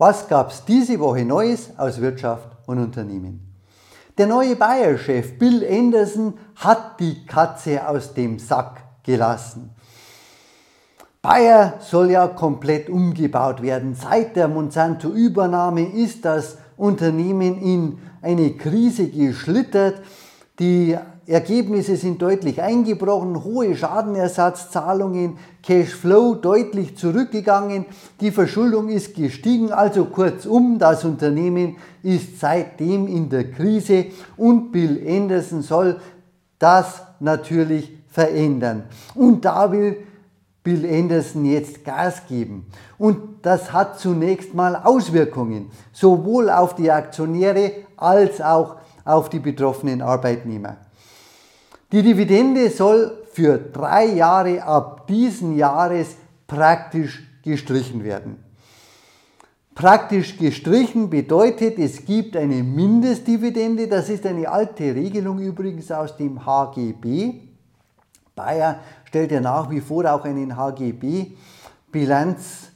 Was gab es diese Woche Neues aus Wirtschaft und Unternehmen? Der neue Bayer-Chef Bill Anderson hat die Katze aus dem Sack gelassen. Bayer soll ja komplett umgebaut werden. Seit der Monsanto-Übernahme ist das Unternehmen in eine Krise geschlittert. Die Ergebnisse sind deutlich eingebrochen, hohe Schadenersatzzahlungen, Cashflow deutlich zurückgegangen, die Verschuldung ist gestiegen, also kurzum, das Unternehmen ist seitdem in der Krise und Bill Anderson soll das natürlich verändern. Und da will Bill Anderson jetzt Gas geben. Und das hat zunächst mal Auswirkungen, sowohl auf die Aktionäre als auch auf die betroffenen Arbeitnehmer. Die Dividende soll für drei Jahre ab diesen Jahres praktisch gestrichen werden. Praktisch gestrichen bedeutet, es gibt eine Mindestdividende, das ist eine alte Regelung übrigens aus dem HGB. Bayer stellt ja nach wie vor auch einen HGB-Bilanz,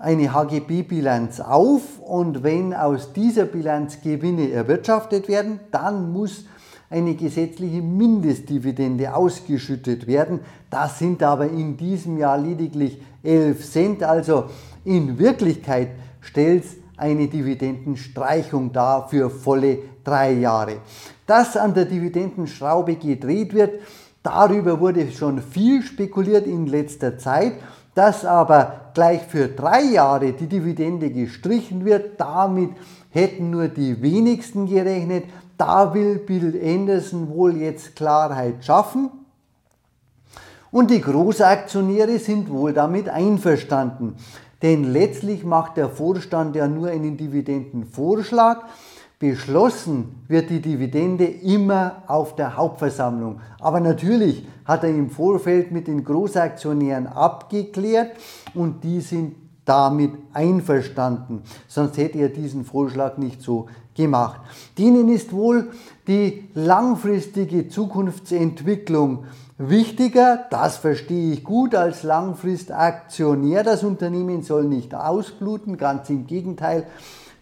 eine HGB-Bilanz auf und wenn aus dieser Bilanz Gewinne erwirtschaftet werden, dann muss eine gesetzliche Mindestdividende ausgeschüttet werden. Das sind aber in diesem Jahr lediglich 11 Cent. Also in Wirklichkeit stellt es eine Dividendenstreichung dar für volle drei Jahre. Dass an der Dividendenschraube gedreht wird, darüber wurde schon viel spekuliert in letzter Zeit. Dass aber gleich für drei Jahre die Dividende gestrichen wird, damit hätten nur die wenigsten gerechnet. Da will Bill Anderson wohl jetzt Klarheit schaffen. Und die Großaktionäre sind wohl damit einverstanden. Denn letztlich macht der Vorstand ja nur einen Dividendenvorschlag. Beschlossen wird die Dividende immer auf der Hauptversammlung. Aber natürlich hat er im Vorfeld mit den Großaktionären abgeklärt und die sind damit einverstanden. Sonst hätte er diesen Vorschlag nicht so gemacht. Denen ist wohl die langfristige Zukunftsentwicklung wichtiger. Das verstehe ich gut als Langfristaktionär. Das Unternehmen soll nicht ausbluten, ganz im Gegenteil.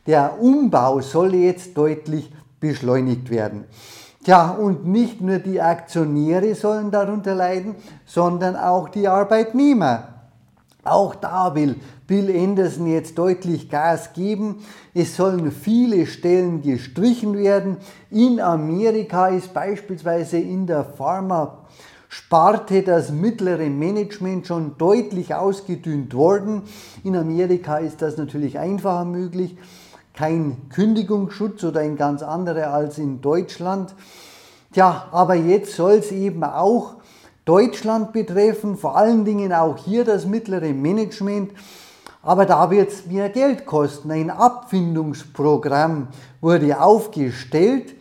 Der Umbau soll jetzt deutlich beschleunigt werden. Tja, und nicht nur die Aktionäre sollen darunter leiden, sondern auch die Arbeitnehmer. Auch da will Bill Anderson jetzt deutlich Gas geben. Es sollen viele Stellen gestrichen werden. In Amerika ist beispielsweise in der Pharma Sparte das mittlere Management schon deutlich ausgedünnt worden. In Amerika ist das natürlich einfacher möglich. Kein Kündigungsschutz oder ein ganz anderer als in Deutschland. Tja, aber jetzt soll es eben auch Deutschland betreffen, vor allen Dingen auch hier das mittlere Management. Aber da wird es mehr Geld kosten. Ein Abfindungsprogramm wurde aufgestellt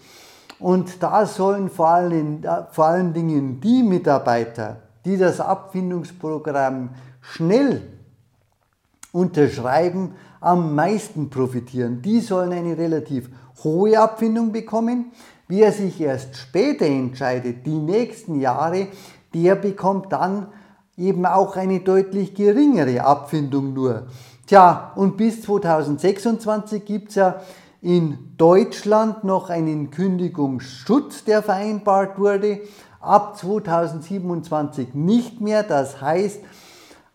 und da sollen vor allen, vor allen Dingen die Mitarbeiter, die das Abfindungsprogramm schnell unterschreiben, am meisten profitieren. Die sollen eine relativ hohe Abfindung bekommen. Wer sich erst später entscheidet, die nächsten Jahre, der bekommt dann eben auch eine deutlich geringere Abfindung nur. Tja, und bis 2026 gibt es ja in Deutschland noch einen Kündigungsschutz, der vereinbart wurde. Ab 2027 nicht mehr. Das heißt,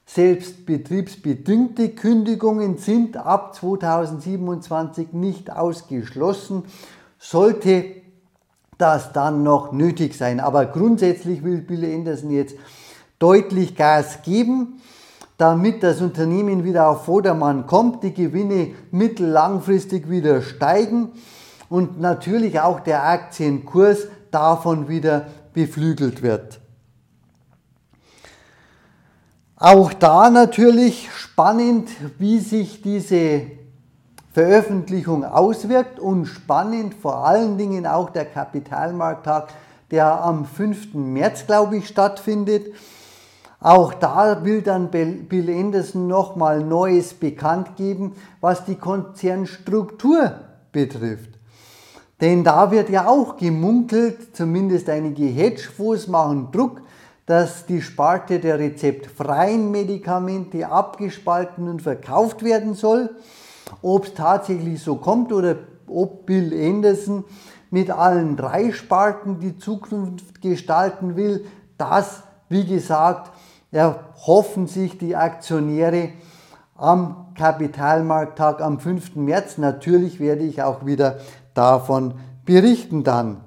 selbst betriebsbedingte Kündigungen sind ab 2027 nicht ausgeschlossen. Sollte das dann noch nötig sein. Aber grundsätzlich will Bill Anderson jetzt deutlich Gas geben, damit das Unternehmen wieder auf Vordermann kommt, die Gewinne mittellangfristig wieder steigen und natürlich auch der Aktienkurs davon wieder beflügelt wird. Auch da natürlich spannend, wie sich diese Veröffentlichung auswirkt und spannend vor allen Dingen auch der Kapitalmarkttag, der am 5. März, glaube ich, stattfindet. Auch da will dann Bill Anderson nochmal Neues bekannt geben, was die Konzernstruktur betrifft. Denn da wird ja auch gemunkelt, zumindest einige Hedgefonds machen Druck, dass die Sparte der rezeptfreien Medikamente abgespalten und verkauft werden soll. Ob es tatsächlich so kommt oder ob Bill Anderson mit allen drei Sparten die Zukunft gestalten will, das, wie gesagt, erhoffen sich die Aktionäre am Kapitalmarkttag am 5. März. Natürlich werde ich auch wieder davon berichten dann.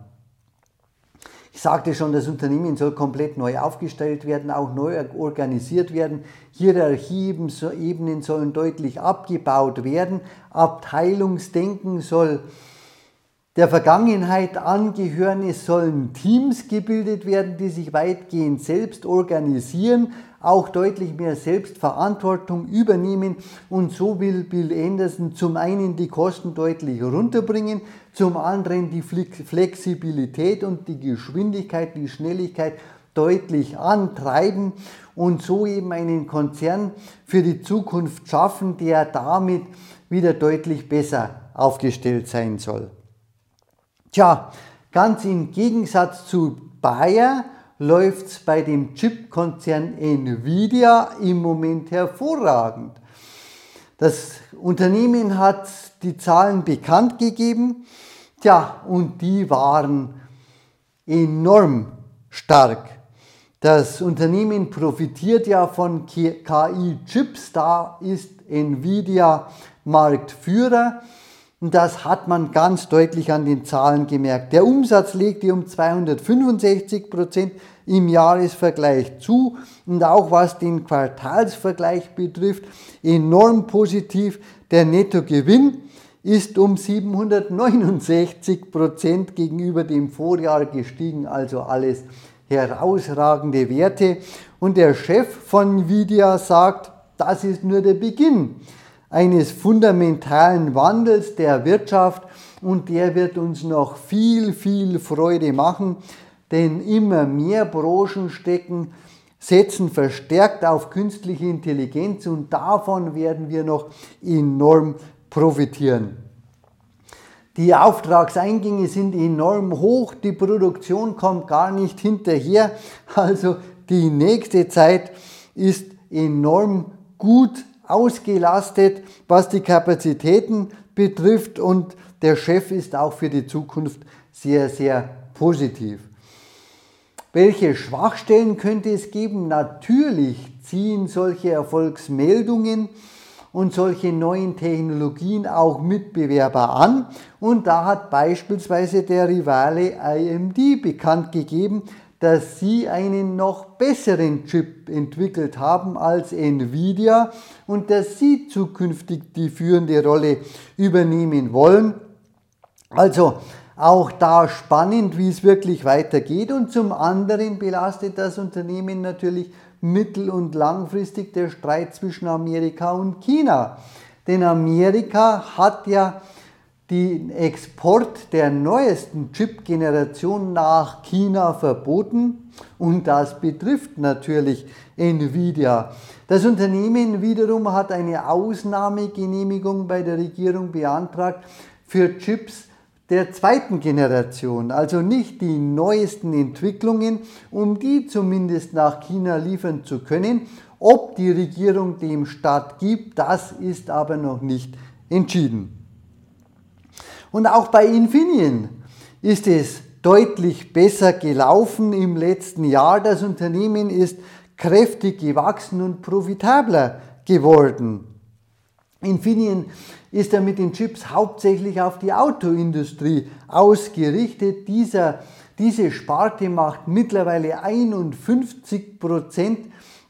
Ich sagte schon, das Unternehmen soll komplett neu aufgestellt werden, auch neu organisiert werden. Hierarchieebenen sollen deutlich abgebaut werden. Abteilungsdenken soll der Vergangenheit angehören. Es sollen Teams gebildet werden, die sich weitgehend selbst organisieren, auch deutlich mehr Selbstverantwortung übernehmen und so will Bill Anderson zum einen die Kosten deutlich runterbringen, zum anderen die Flexibilität und die Geschwindigkeit, die Schnelligkeit deutlich antreiben und so eben einen Konzern für die Zukunft schaffen, der damit wieder deutlich besser aufgestellt sein soll. Tja, ganz im Gegensatz zu Bayer läuft es bei dem Chipkonzern Nvidia im Moment hervorragend. Das Unternehmen hat die Zahlen bekannt gegeben, tja, und die waren enorm stark. Das Unternehmen profitiert ja von KI-Chips, da ist Nvidia Marktführer. Das hat man ganz deutlich an den Zahlen gemerkt. Der Umsatz legte um 265 Prozent im Jahresvergleich zu und auch was den Quartalsvergleich betrifft, enorm positiv. Der Nettogewinn ist um 769 Prozent gegenüber dem Vorjahr gestiegen, also alles herausragende Werte. Und der Chef von Nvidia sagt, das ist nur der Beginn eines fundamentalen Wandels der Wirtschaft und der wird uns noch viel, viel Freude machen, denn immer mehr Branchen stecken, setzen verstärkt auf künstliche Intelligenz und davon werden wir noch enorm profitieren. Die Auftragseingänge sind enorm hoch, die Produktion kommt gar nicht hinterher, also die nächste Zeit ist enorm gut ausgelastet, was die Kapazitäten betrifft und der Chef ist auch für die Zukunft sehr, sehr positiv. Welche Schwachstellen könnte es geben? Natürlich ziehen solche Erfolgsmeldungen und solche neuen Technologien auch Mitbewerber an. Und da hat beispielsweise der Rivale IMD bekannt gegeben, dass sie einen noch besseren Chip entwickelt haben als Nvidia und dass sie zukünftig die führende Rolle übernehmen wollen. Also auch da spannend, wie es wirklich weitergeht und zum anderen belastet das Unternehmen natürlich mittel- und langfristig der Streit zwischen Amerika und China. Denn Amerika hat ja den Export der neuesten Chip-Generation nach China verboten und das betrifft natürlich Nvidia. Das Unternehmen wiederum hat eine Ausnahmegenehmigung bei der Regierung beantragt für Chips der zweiten Generation, also nicht die neuesten Entwicklungen, um die zumindest nach China liefern zu können. Ob die Regierung dem stattgibt, das ist aber noch nicht entschieden. Und auch bei Infineon ist es deutlich besser gelaufen im letzten Jahr. Das Unternehmen ist kräftig gewachsen und profitabler geworden. Infineon ist ja mit den Chips hauptsächlich auf die Autoindustrie ausgerichtet. Dieser, diese Sparte macht mittlerweile 51 Prozent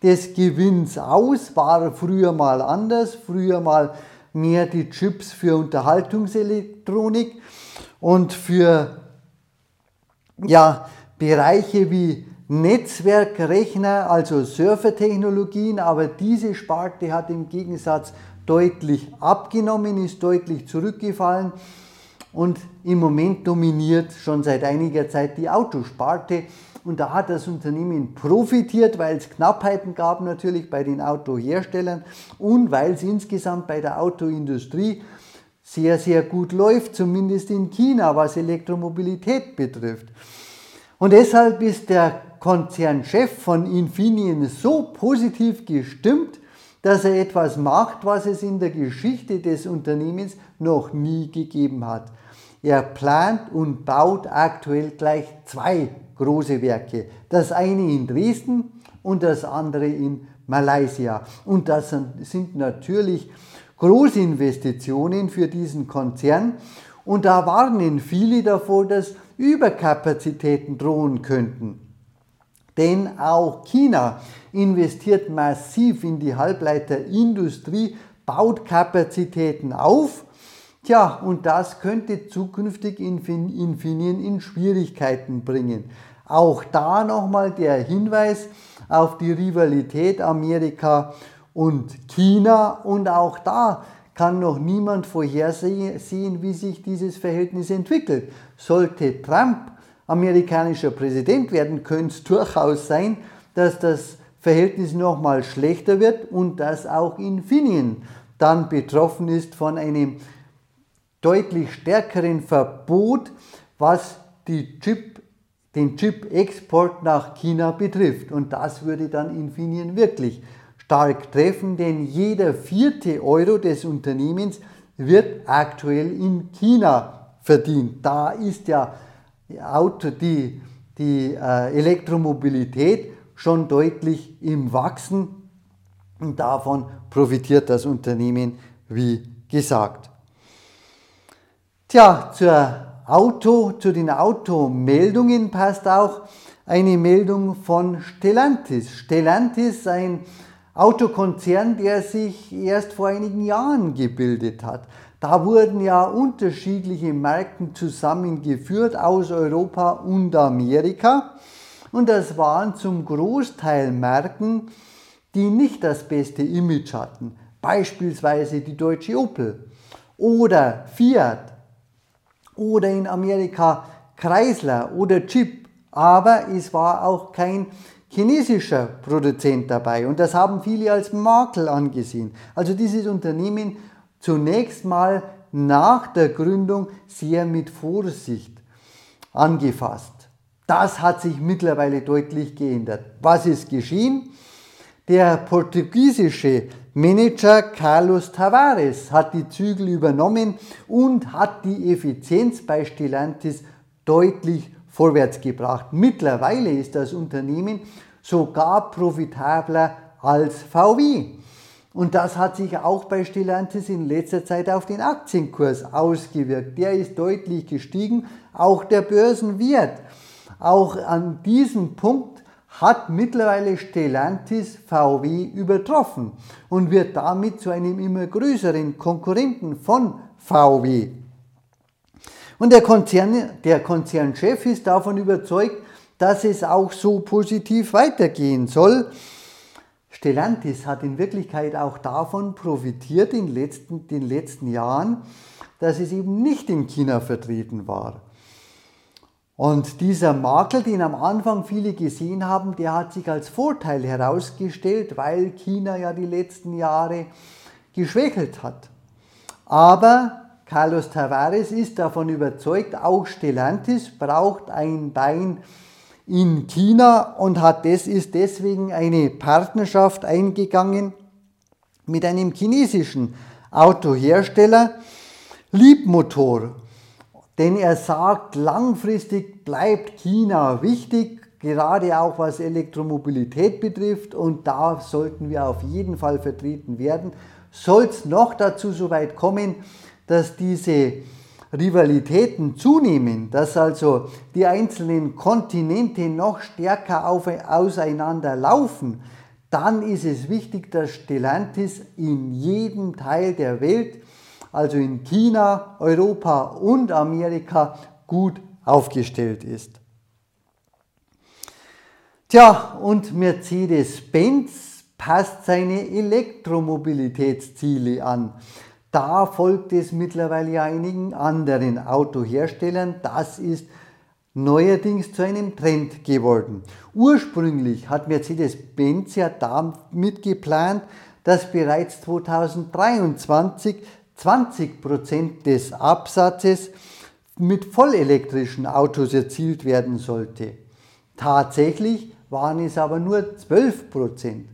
des Gewinns aus. War früher mal anders, früher mal mehr die Chips für Unterhaltungselektronik und für ja, Bereiche wie Netzwerkrechner, also Surfertechnologien, aber diese Sparte hat im Gegensatz deutlich abgenommen, ist deutlich zurückgefallen und im Moment dominiert schon seit einiger Zeit die Autosparte. Und da hat das Unternehmen profitiert, weil es Knappheiten gab natürlich bei den Autoherstellern und weil es insgesamt bei der Autoindustrie sehr, sehr gut läuft, zumindest in China, was Elektromobilität betrifft. Und deshalb ist der Konzernchef von Infineon so positiv gestimmt, dass er etwas macht, was es in der Geschichte des Unternehmens noch nie gegeben hat. Er plant und baut aktuell gleich zwei große Werke. Das eine in Dresden und das andere in Malaysia. Und das sind natürlich Großinvestitionen für diesen Konzern. Und da warnen viele davor, dass Überkapazitäten drohen könnten. Denn auch China investiert massiv in die Halbleiterindustrie, baut Kapazitäten auf. Tja, und das könnte zukünftig Infineon in Schwierigkeiten bringen. Auch da nochmal der Hinweis auf die Rivalität Amerika und China und auch da kann noch niemand vorhersehen, wie sich dieses Verhältnis entwickelt. Sollte Trump amerikanischer Präsident werden, könnte es durchaus sein, dass das Verhältnis nochmal schlechter wird und dass auch Infineon dann betroffen ist von einem deutlich stärkeren Verbot, was Chip, den Chip-Export nach China betrifft. Und das würde dann Infineon wirklich stark treffen, denn jeder vierte Euro des Unternehmens wird aktuell in China verdient. Da ist ja Auto, die, die äh, Elektromobilität schon deutlich im Wachsen und davon profitiert das Unternehmen, wie gesagt. Tja, zur Auto, zu den Automeldungen passt auch eine Meldung von Stellantis. Stellantis, ein Autokonzern, der sich erst vor einigen Jahren gebildet hat. Da wurden ja unterschiedliche Marken zusammengeführt aus Europa und Amerika. Und das waren zum Großteil Marken, die nicht das beste Image hatten. Beispielsweise die deutsche Opel oder Fiat oder in Amerika Chrysler oder Jeep. Aber es war auch kein chinesischer Produzent dabei und das haben viele als Makel angesehen. Also dieses Unternehmen zunächst mal nach der Gründung sehr mit Vorsicht angefasst. Das hat sich mittlerweile deutlich geändert. Was ist geschehen? Der portugiesische Manager Carlos Tavares hat die Zügel übernommen und hat die Effizienz bei Stellantis deutlich vorwärts gebracht. Mittlerweile ist das Unternehmen sogar profitabler als VW. Und das hat sich auch bei Stellantis in letzter Zeit auf den Aktienkurs ausgewirkt. Der ist deutlich gestiegen, auch der Börsenwert. Auch an diesem Punkt hat mittlerweile Stellantis VW übertroffen und wird damit zu einem immer größeren Konkurrenten von VW. Und der, Konzern, der Konzernchef ist davon überzeugt, dass es auch so positiv weitergehen soll. Stellantis hat in Wirklichkeit auch davon profitiert in letzten, den letzten Jahren, dass es eben nicht in China vertreten war. Und dieser Makel, den am Anfang viele gesehen haben, der hat sich als Vorteil herausgestellt, weil China ja die letzten Jahre geschwächelt hat. Aber Carlos Tavares ist davon überzeugt, auch Stellantis braucht ein Bein in China und hat des, ist deswegen eine Partnerschaft eingegangen mit einem chinesischen Autohersteller, Liebmotor. Denn er sagt, langfristig bleibt China wichtig, gerade auch was Elektromobilität betrifft und da sollten wir auf jeden Fall vertreten werden. Soll es noch dazu so weit kommen, dass diese Rivalitäten zunehmen, dass also die einzelnen Kontinente noch stärker auf, auseinander laufen, dann ist es wichtig, dass Stellantis in jedem Teil der Welt, also in China, Europa und Amerika, gut aufgestellt ist. Tja, und Mercedes-Benz passt seine Elektromobilitätsziele an. Da folgt es mittlerweile einigen anderen Autoherstellern. Das ist neuerdings zu einem Trend geworden. Ursprünglich hat Mercedes-Benz ja damit geplant, dass bereits 2023 20 Prozent des Absatzes mit vollelektrischen Autos erzielt werden sollte. Tatsächlich waren es aber nur 12 Prozent.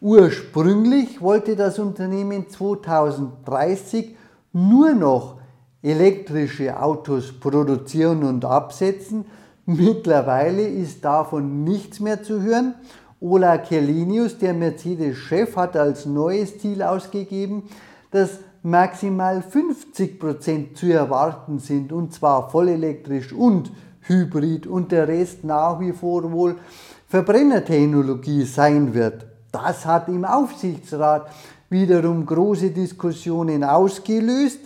Ursprünglich wollte das Unternehmen 2030 nur noch elektrische Autos produzieren und absetzen. Mittlerweile ist davon nichts mehr zu hören. Ola Kerlinius, der Mercedes-Chef, hat als neues Ziel ausgegeben, dass maximal 50 Prozent zu erwarten sind, und zwar vollelektrisch und hybrid und der Rest nach wie vor wohl Verbrennertechnologie sein wird. Das hat im Aufsichtsrat wiederum große Diskussionen ausgelöst,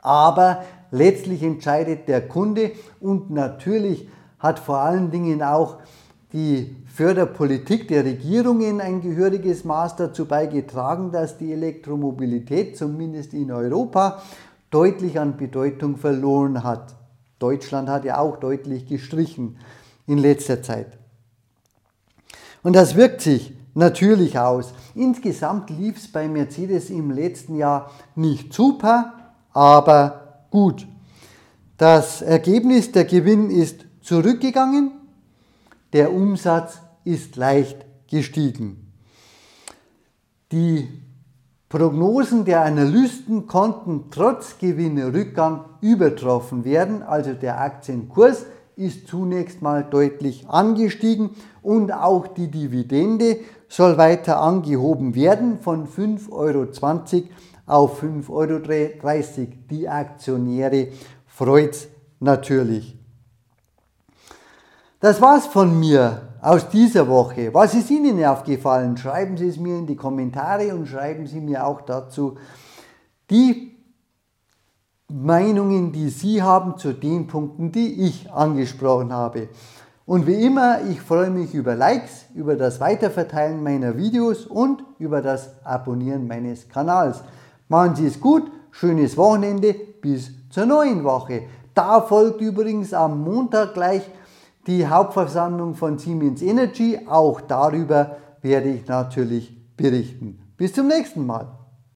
aber letztlich entscheidet der Kunde und natürlich hat vor allen Dingen auch die Förderpolitik der Regierungen ein gehöriges Maß dazu beigetragen, dass die Elektromobilität zumindest in Europa deutlich an Bedeutung verloren hat. Deutschland hat ja auch deutlich gestrichen in letzter Zeit. Und das wirkt sich natürlich aus. Insgesamt lief es bei Mercedes im letzten Jahr nicht super, aber gut. Das Ergebnis, der Gewinn ist zurückgegangen, der Umsatz ist leicht gestiegen. Die Prognosen der Analysten konnten trotz Gewinnerückgang übertroffen werden, also der Aktienkurs ist zunächst mal deutlich angestiegen und auch die Dividende soll weiter angehoben werden von 5,20 Euro auf 5,30 Euro. Die Aktionäre freut es natürlich. Das war's von mir aus dieser Woche. Was ist Ihnen aufgefallen? Schreiben Sie es mir in die Kommentare und schreiben Sie mir auch dazu die Meinungen, die Sie haben zu den Punkten, die ich angesprochen habe. Und wie immer, ich freue mich über Likes, über das Weiterverteilen meiner Videos und über das Abonnieren meines Kanals. Machen Sie es gut, schönes Wochenende, bis zur neuen Woche. Da folgt übrigens am Montag gleich die Hauptversammlung von Siemens Energy. Auch darüber werde ich natürlich berichten. Bis zum nächsten Mal.